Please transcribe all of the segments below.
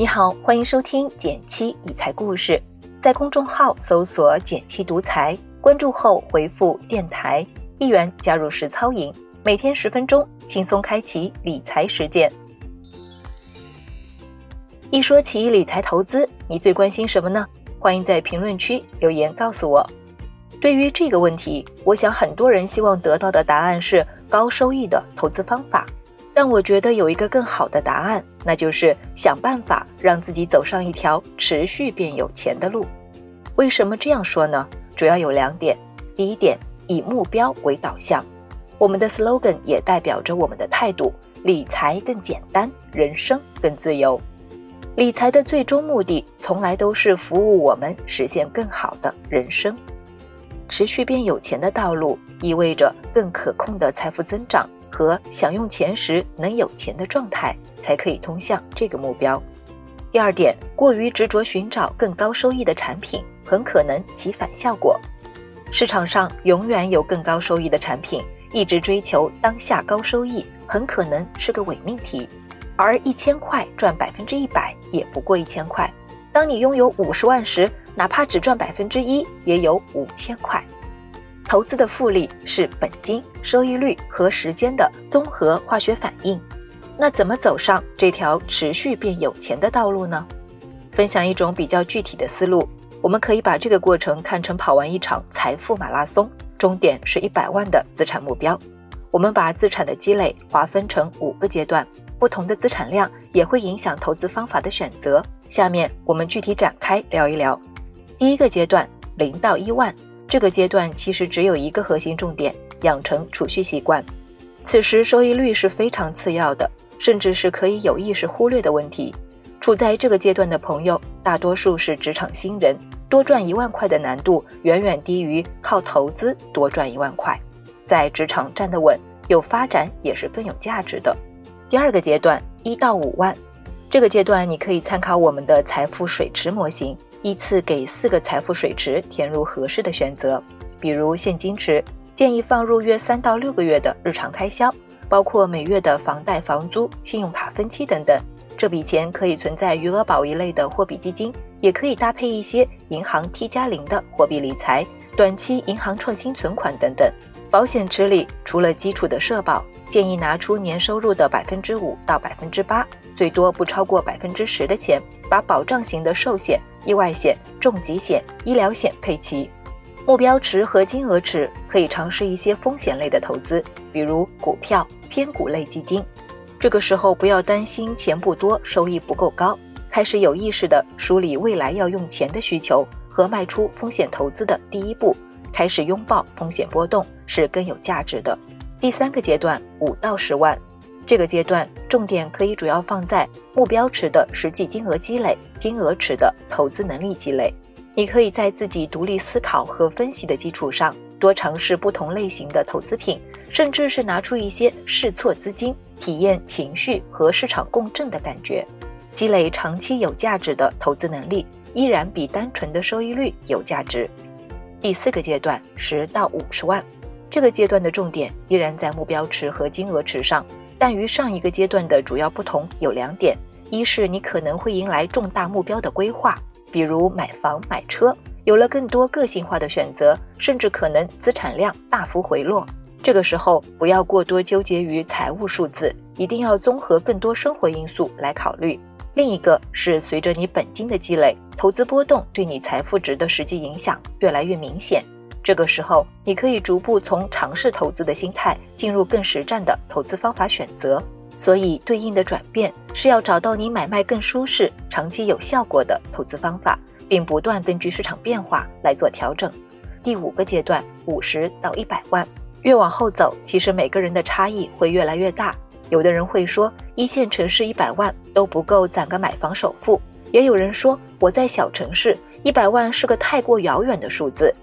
你好，欢迎收听减七理财故事，在公众号搜索“减七独裁，关注后回复“电台”一元加入实操营，每天十分钟，轻松开启理财实践。一说起理财投资，你最关心什么呢？欢迎在评论区留言告诉我。对于这个问题，我想很多人希望得到的答案是高收益的投资方法。但我觉得有一个更好的答案，那就是想办法让自己走上一条持续变有钱的路。为什么这样说呢？主要有两点。第一点，以目标为导向。我们的 slogan 也代表着我们的态度：理财更简单，人生更自由。理财的最终目的，从来都是服务我们实现更好的人生。持续变有钱的道路，意味着更可控的财富增长和想用钱时能有钱的状态，才可以通向这个目标。第二点，过于执着寻找更高收益的产品，很可能起反效果。市场上永远有更高收益的产品，一直追求当下高收益，很可能是个伪命题。而一千块赚百分之一百也不过一千块。当你拥有五十万时，哪怕只赚百分之一，也有五千块。投资的复利是本金、收益率和时间的综合化学反应。那怎么走上这条持续变有钱的道路呢？分享一种比较具体的思路，我们可以把这个过程看成跑完一场财富马拉松，终点是一百万的资产目标。我们把资产的积累划分成五个阶段。不同的资产量也会影响投资方法的选择。下面我们具体展开聊一聊。第一个阶段，零到一万，这个阶段其实只有一个核心重点：养成储蓄习惯。此时收益率是非常次要的，甚至是可以有意识忽略的问题。处在这个阶段的朋友，大多数是职场新人，多赚一万块的难度远远低于靠投资多赚一万块。在职场站得稳，有发展也是更有价值的。第二个阶段一到五万，这个阶段你可以参考我们的财富水池模型，依次给四个财富水池填入合适的选择。比如现金池，建议放入约三到六个月的日常开销，包括每月的房贷、房租、信用卡分期等等。这笔钱可以存在余额宝一类的货币基金，也可以搭配一些银行 T 加零的货币理财、短期银行创新存款等等。保险池里除了基础的社保。建议拿出年收入的百分之五到百分之八，最多不超过百分之十的钱，把保障型的寿险、意外险、重疾险、医疗险配齐。目标池和金额池可以尝试一些风险类的投资，比如股票、偏股类基金。这个时候不要担心钱不多、收益不够高，开始有意识的梳理未来要用钱的需求和迈出风险投资的第一步，开始拥抱风险波动是更有价值的。第三个阶段五到十万，这个阶段重点可以主要放在目标池的实际金额积累，金额池的投资能力积累。你可以在自己独立思考和分析的基础上，多尝试不同类型的投资品，甚至是拿出一些试错资金，体验情绪和市场共振的感觉，积累长期有价值的投资能力，依然比单纯的收益率有价值。第四个阶段十到五十万。这个阶段的重点依然在目标池和金额池上，但与上一个阶段的主要不同有两点：一是你可能会迎来重大目标的规划，比如买房、买车，有了更多个性化的选择，甚至可能资产量大幅回落。这个时候不要过多纠结于财务数字，一定要综合更多生活因素来考虑。另一个是随着你本金的积累，投资波动对你财富值的实际影响越来越明显。这个时候，你可以逐步从尝试投资的心态进入更实战的投资方法选择。所以，对应的转变是要找到你买卖更舒适、长期有效果的投资方法，并不断根据市场变化来做调整。第五个阶段，五十到一百万，越往后走，其实每个人的差异会越来越大。有的人会说，一线城市一百万都不够攒个买房首付；也有人说，我在小城市，一百万是个太过遥远的数字。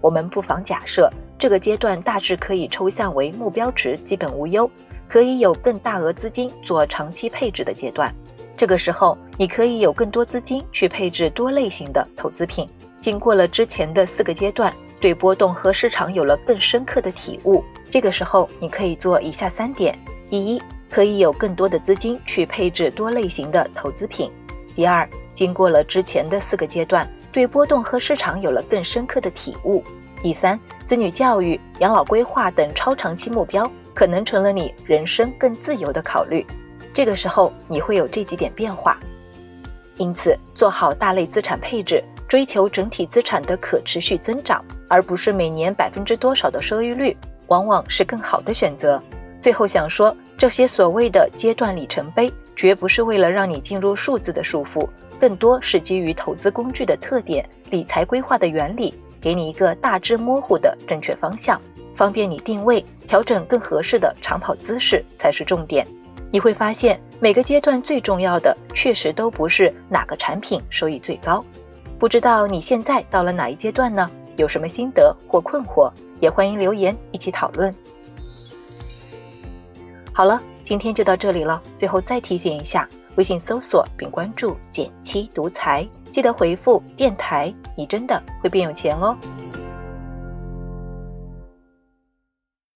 我们不妨假设，这个阶段大致可以抽象为目标值基本无忧，可以有更大额资金做长期配置的阶段。这个时候，你可以有更多资金去配置多类型的投资品。经过了之前的四个阶段，对波动和市场有了更深刻的体悟。这个时候，你可以做以下三点：第一，可以有更多的资金去配置多类型的投资品；第二，经过了之前的四个阶段，对波动和市场有了更深刻的体悟。第三，子女教育、养老规划等超长期目标，可能成了你人生更自由的考虑。这个时候，你会有这几点变化。因此，做好大类资产配置，追求整体资产的可持续增长，而不是每年百分之多少的收益率，往往是更好的选择。最后想说，这些所谓的阶段里程碑，绝不是为了让你进入数字的束缚，更多是基于投资工具的特点、理财规划的原理。给你一个大致模糊的正确方向，方便你定位、调整更合适的长跑姿势才是重点。你会发现，每个阶段最重要的确实都不是哪个产品收益最高。不知道你现在到了哪一阶段呢？有什么心得或困惑，也欢迎留言一起讨论。好了，今天就到这里了。最后再提醒一下，微信搜索并关注“减七独裁”。记得回复电台，你真的会变有钱哦。